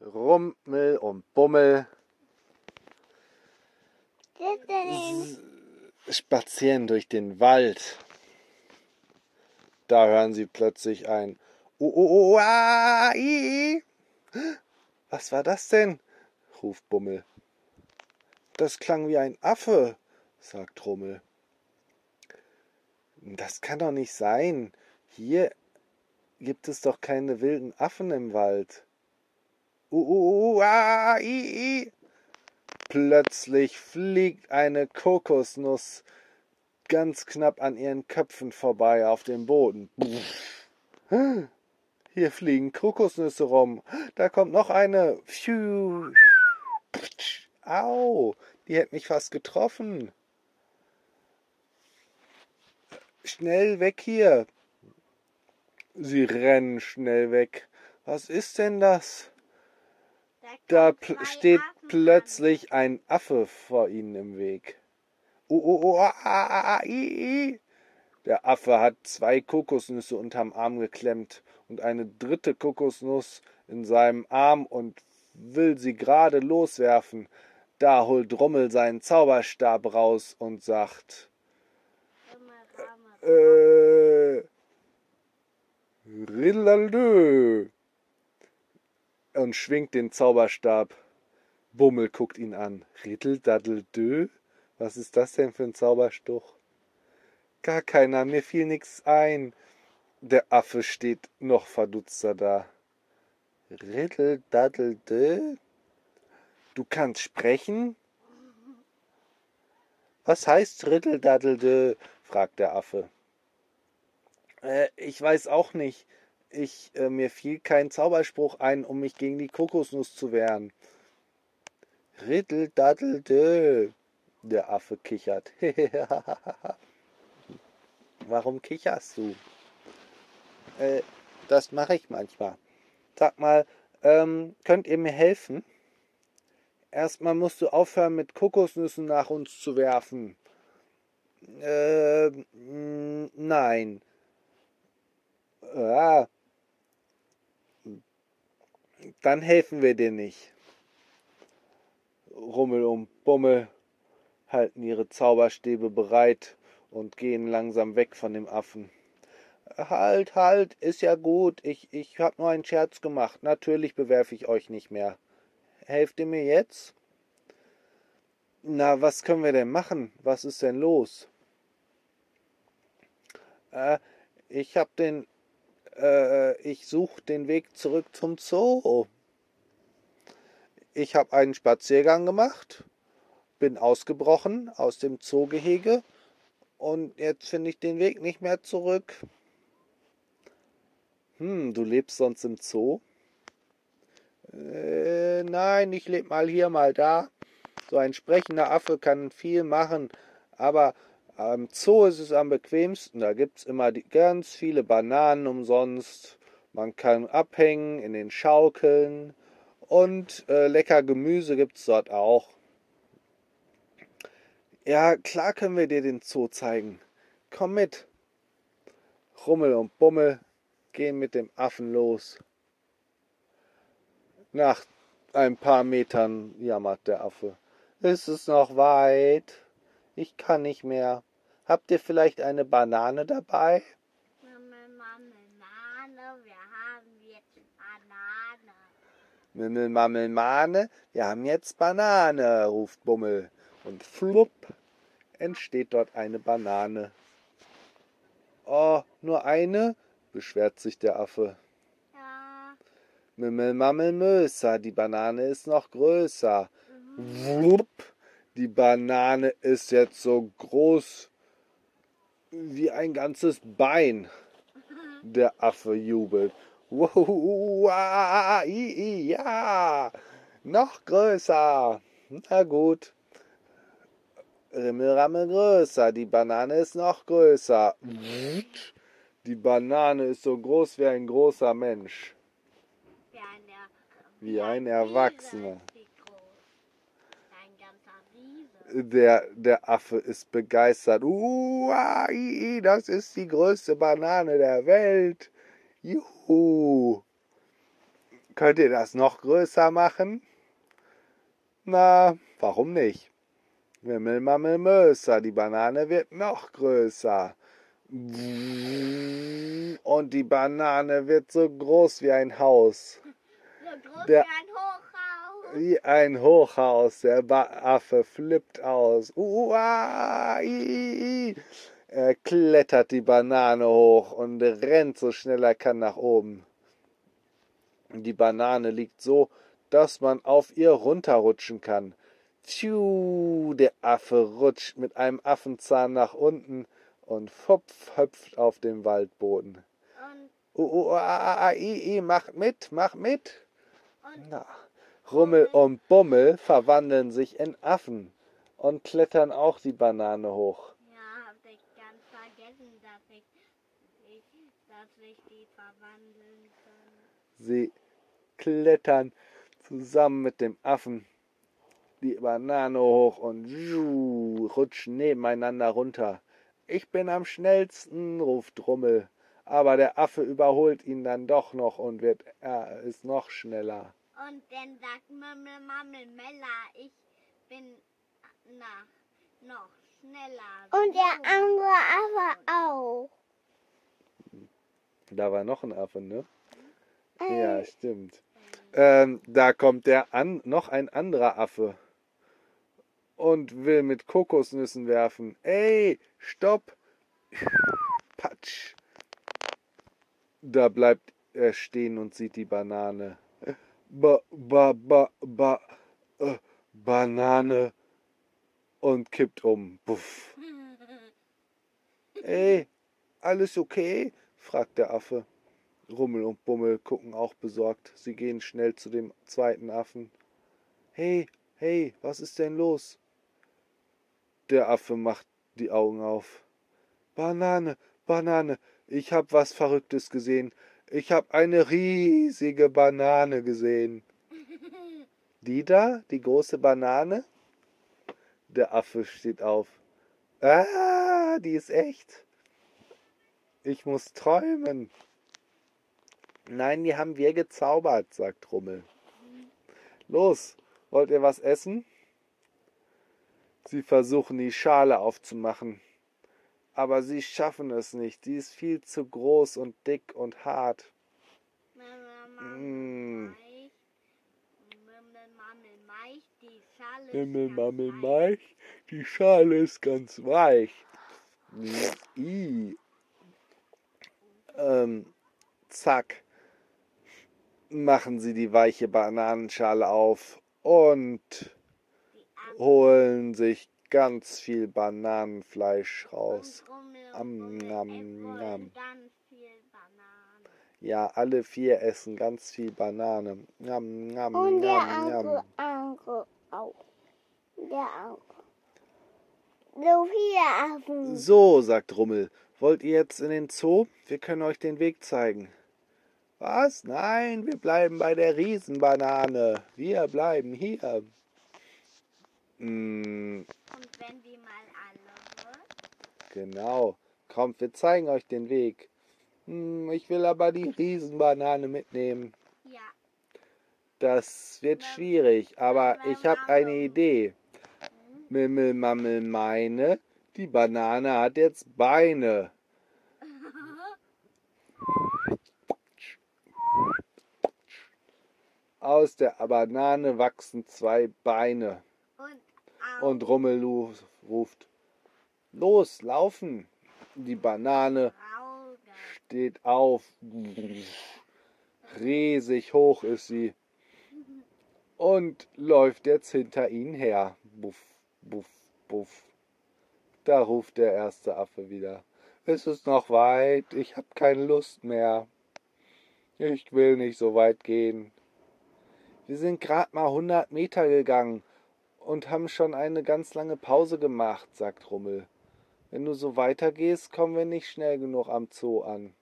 Rummel und Bummel spazieren durch den Wald. Da hören sie plötzlich ein i, Was war das denn? ruft Bummel. Das klang wie ein Affe, sagt Rummel. Das kann doch nicht sein. Hier gibt es doch keine wilden Affen im Wald. Uh, uh, ah, i, i. Plötzlich fliegt eine Kokosnuss ganz knapp an ihren Köpfen vorbei auf dem Boden. Hier fliegen Kokosnüsse rum. Da kommt noch eine. Au, die hat mich fast getroffen. Schnell weg hier. Sie rennen schnell weg. Was ist denn das? Da pl steht plötzlich ein Affe vor ihnen im Weg. Oh, oh, oh, ah, ah, ah, i, i. Der Affe hat zwei Kokosnüsse unterm Arm geklemmt und eine dritte Kokosnuss in seinem Arm und will sie gerade loswerfen. Da holt Rummel seinen Zauberstab raus und sagt: Äh, Rillalö und schwingt den Zauberstab. Bummel guckt ihn an. Riddeldaddel Was ist das denn für ein Zauberstuch? Gar keiner, mir fiel nix ein. Der Affe steht noch verdutzter da. Riddeldaddel Du kannst sprechen? Was heißt Riddeldaddel fragt der Affe. Äh, ich weiß auch nicht ich, äh, mir fiel kein Zauberspruch ein, um mich gegen die Kokosnuss zu wehren. Riddle daddle dö. Der Affe kichert. Warum kicherst du? Äh, das mache ich manchmal. Sag mal, ähm, könnt ihr mir helfen? Erstmal musst du aufhören, mit Kokosnüssen nach uns zu werfen. Äh, nein. Ja, dann helfen wir dir nicht. Rummel und Bummel halten ihre Zauberstäbe bereit und gehen langsam weg von dem Affen. Halt, halt, ist ja gut. Ich, ich hab nur einen Scherz gemacht. Natürlich bewerfe ich euch nicht mehr. Helft ihr mir jetzt? Na, was können wir denn machen? Was ist denn los? Äh, ich hab den äh, ich suche den Weg zurück zum Zoo. Ich habe einen Spaziergang gemacht, bin ausgebrochen aus dem Zoogehege und jetzt finde ich den Weg nicht mehr zurück. Hm, du lebst sonst im Zoo? Äh, nein, ich lebe mal hier, mal da. So ein sprechender Affe kann viel machen, aber am Zoo ist es am bequemsten. Da gibt es immer die, ganz viele Bananen umsonst. Man kann abhängen in den Schaukeln. Und äh, lecker Gemüse gibt es dort auch. Ja, klar können wir dir den Zoo zeigen. Komm mit. Rummel und Bummel gehen mit dem Affen los. Nach ein paar Metern jammert der Affe. Ist es noch weit? Ich kann nicht mehr. Habt ihr vielleicht eine Banane dabei? Marmelade, wir haben jetzt Banane. Mimmel, Mammel, Mane, wir haben jetzt Banane, ruft Bummel. Und flupp entsteht dort eine Banane. Oh, nur eine? beschwert sich der Affe. Ja. Mimmel, Mammel, Möser, die Banane ist noch größer. Mhm. Wupp, die Banane ist jetzt so groß wie ein ganzes Bein. Der Affe jubelt. Wow, ja, noch größer. Na gut. Rimmelrammel größer. Die Banane ist noch größer. Die Banane ist so groß wie ein großer Mensch. Wie ein Erwachsener. Der, der Affe ist begeistert. Uai, das ist die größte Banane der Welt. Juhu. Könnt ihr das noch größer machen? Na, warum nicht? Wimmel, Mammel, Möser, die Banane wird noch größer. Und die Banane wird so groß wie ein Haus. So groß Der- wie ein Hochhaus. Wie ein Hochhaus. Der ba Affe flippt aus. Uah, i, i. Er klettert die Banane hoch und rennt so schnell er kann nach oben. Die Banane liegt so, dass man auf ihr runterrutschen kann. Tschu, der Affe rutscht mit einem Affenzahn nach unten und fopf hüpft auf dem Waldboden. Und, Uh, uh, macht mit, macht mit. und Na, Rummel und Bummel verwandeln sich in Affen und klettern auch die Banane hoch. ja, hab ich ganz vergessen, dass ich, ich dass ich die verwandeln kann. Sie klettern zusammen mit dem Affen die Banane hoch und rutschen nebeneinander runter. Ich bin am schnellsten, ruft Rummel. Aber der Affe überholt ihn dann doch noch und wird, er ist noch schneller. Und dann sagt Mümmel, Mammel, Mella, ich bin nach, noch schneller. Und der andere aber auch. Da war noch ein Affe, ne? Äh, Ja, stimmt. Ähm, da kommt der an, noch ein anderer Affe und will mit Kokosnüssen werfen. Ey, stopp! Patsch! Da bleibt er stehen und sieht die Banane. Ba, ba, ba, ba, äh, Banane und kippt um. Buff. Ey, alles okay? fragt der Affe. Rummel und Bummel gucken auch besorgt. Sie gehen schnell zu dem zweiten Affen. Hey, hey, was ist denn los? Der Affe macht die Augen auf. Banane, Banane, ich hab was Verrücktes gesehen. Ich hab eine riesige Banane gesehen. Die da, die große Banane? Der Affe steht auf. Ah, die ist echt. Ich muss träumen. Nein, die haben wir gezaubert, sagt Rummel. Los, wollt ihr was essen? Sie versuchen die Schale aufzumachen, aber sie schaffen es nicht. Die ist viel zu groß und dick und hart. Mümmel, Mammel, Mm. Meich. Meich, die Schale ist Himmel, ganz Mammel, weich. Meich, die Schale ist ganz weich. I. Ähm, zack. Machen sie die weiche Bananenschale auf und holen sich ganz viel Bananenfleisch raus. Am, nam, nam. Ja, alle vier essen ganz viel Banane. Njam, njam, Und der njam, andere, auch. Der auch. So viele Affen. So, sagt Rummel, wollt ihr jetzt in den Zoo? Wir können euch den Weg zeigen. Was? Nein, wir bleiben bei der Riesenbanane. Wir bleiben hier. Mm, Und wenn die mal alle wird, genau. Kommt, wir zeigen euch den Weg. Hm, ich will aber die Riesenbanane mitnehmen. ja, Das wird schwierig, aber ich habe eine Idee. Mimmel, Mammel, meine, die Banane hat jetzt Beine. Aus der Banane wachsen zwei Beine. Und Rummel ruft, los, laufen. Die Banane steht auf. Riesig hoch ist sie. Und läuft jetzt hinter ihnen her. Buff, buff, buff. Da ruft der erste Affe wieder. Es ist noch weit, ich hab keine Lust mehr. Ich will nicht so weit gehen. Wir sind grad mal 100 Meter gegangen und haben schon eine ganz lange Pause gemacht, sagt Rummel. Wenn du so weitergehst, kommen wir nicht schnell genug am Zoo an.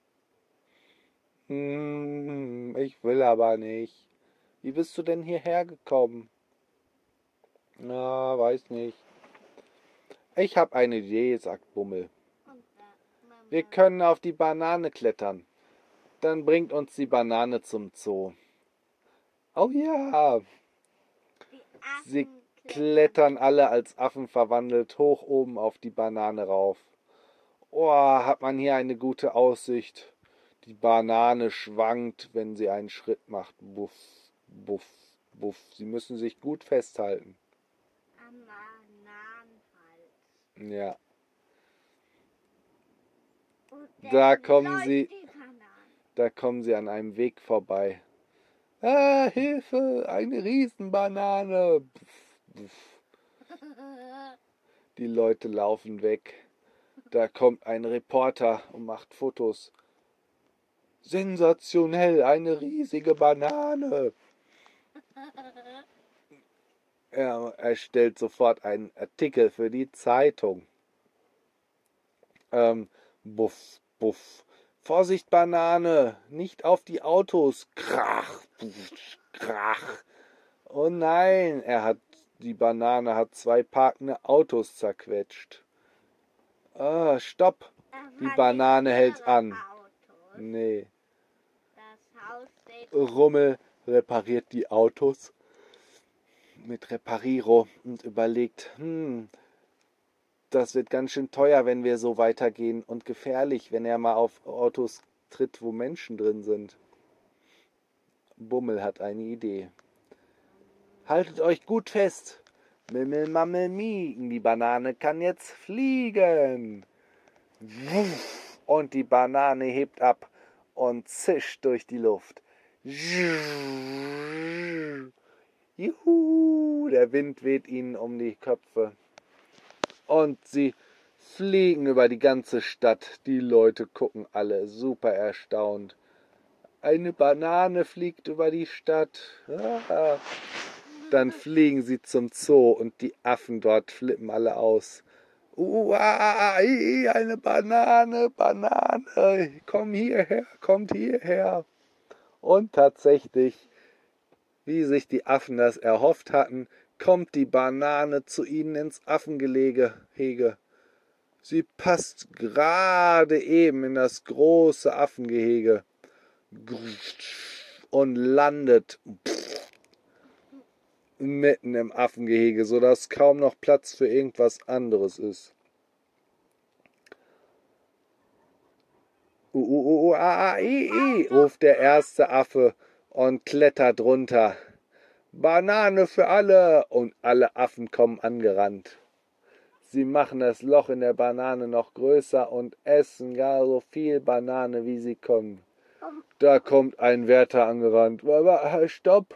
Hm, ich will aber nicht. Wie bist du denn hierher gekommen? Na, weiß nicht. Ich hab eine Idee, sagt Bummel. Wir können auf die Banane klettern. Dann bringt uns die Banane zum Zoo. Oh ja. Sie klettern alle als Affen verwandelt hoch oben auf die Banane rauf. Oh, hat man hier eine gute Aussicht. Die Banane schwankt, wenn sie einen Schritt macht. Buff, buff, buff. Sie müssen sich gut festhalten. am Bananenhals. Ja. Und Da kommen sie-. Da kommen sie an einem Weg vorbei. Ah, Hilfe, eine Riesenbanane. Buff. Die Leute laufen weg. Da kommt ein Reporter und macht Fotos. Sensationell, eine riesige Banane. Er erstellt sofort einen Artikel für die Zeitung. Ähm, buff, buff. Vorsicht, Banane, nicht auf die Autos. Krach, buff, krach. Oh nein, er hat die Banane hat zwei parkende Autos zerquetscht. Ah, stopp. Die Banane hält an. Nee. Rummel repariert die Autos mit Repariro und überlegt, hm, das wird ganz schön teuer, wenn wir so weitergehen und gefährlich, wenn er mal auf Autos tritt, wo Menschen drin sind. Bummel hat eine Idee. Haltet euch gut fest. Mimmel, Mammel, Miegen, die Banane kann jetzt fliegen. Und die Banane hebt ab und zischt durch die Luft. Juhu, der Wind weht ihnen um die Köpfe. Und sie fliegen über die ganze Stadt. Die Leute gucken alle super erstaunt. Eine Banane fliegt über die Stadt. Ah. Dann fliegen sie zum Zoo und die Affen dort flippen alle aus. Uah, eine Banane, Banane, komm hierher, kommt hierher. Und tatsächlich, wie sich die Affen das erhofft hatten, kommt die Banane zu ihnen ins Affengelege. Sie passt gerade eben in das große Affengehege und landet mitten im Affengehege, sodass kaum noch Platz für irgendwas anderes ist. Uh, uh, uh, ah, ah, i, i, ruft der erste Affe und klettert runter. Banane für alle! Und alle Affen kommen angerannt. Sie machen das Loch in der Banane noch größer und essen gar so viel Banane, wie sie können. Da kommt ein Wärter angerannt. Stopp!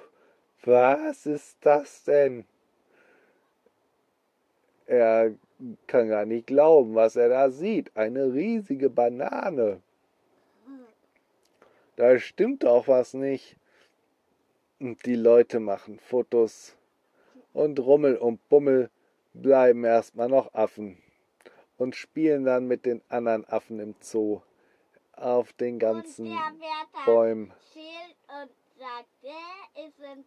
Was ist das denn? Er kann gar nicht glauben, was er da sieht. Eine riesige Banane. Da stimmt doch was nicht. Und die Leute machen Fotos. Und Rummel und Bummel bleiben erstmal noch Affen. Und spielen dann mit den anderen Affen im Zoo. Auf den ganzen der Bäumen. sagt, "Äh, es sind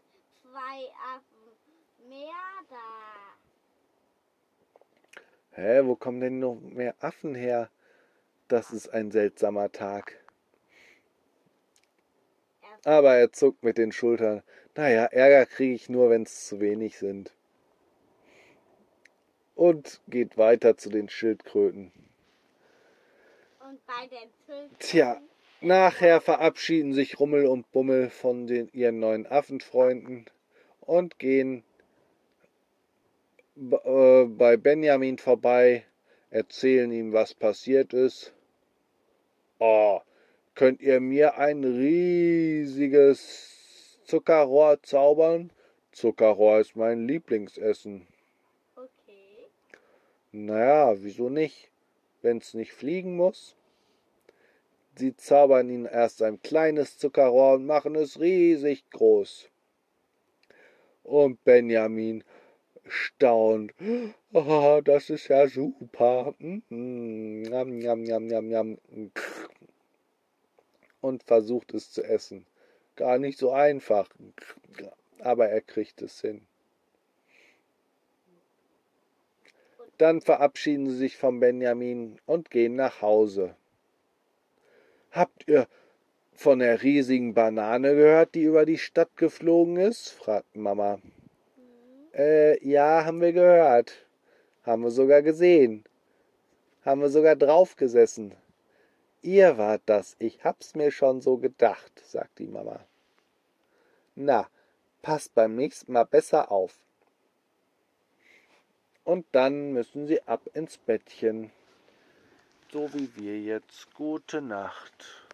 zwei Affen mehr da. Hä, wo kommen denn noch mehr Affen her? Das ist ein seltsamer Tag. Aber er zuckt mit den Schultern. Naja, Ärger kriege ich nur, wenn es zu wenig sind. Und geht weiter zu den Schildkröten. Und bei den Zügen Tja, nachher verabschieden sich Rummel und Bummel von den, ihren neuen Affenfreunden und gehen äh, bei Benjamin vorbei, erzählen ihm, was passiert ist. Oh, könnt ihr mir ein riesiges Zuckerrohr zaubern? Zuckerrohr ist mein Lieblingsessen. Okay. Naja, wieso nicht? Wenn's nicht fliegen muss. Sie zaubern ihnen erst ein kleines Zuckerrohr und machen es riesig groß. Und Benjamin staunt. Oh, das ist ja super. Njam, njam, njam, njam. Und versucht es zu essen. Gar nicht so einfach. Aber er kriegt es hin. Dann verabschieden sie sich von Benjamin und gehen nach Hause. Habt ihr von der riesigen Banane gehört, die über die Stadt geflogen ist? fragt Mama. Äh, ja, haben wir gehört. Haben wir sogar gesehen. Haben wir sogar draufgesessen. Ihr wart das, ich hab's mir schon so gedacht, sagt die Mama. Na, passt beim nächsten Mal besser auf. Und dann müssen sie ab ins Bettchen. So wie wir jetzt. Gute Nacht.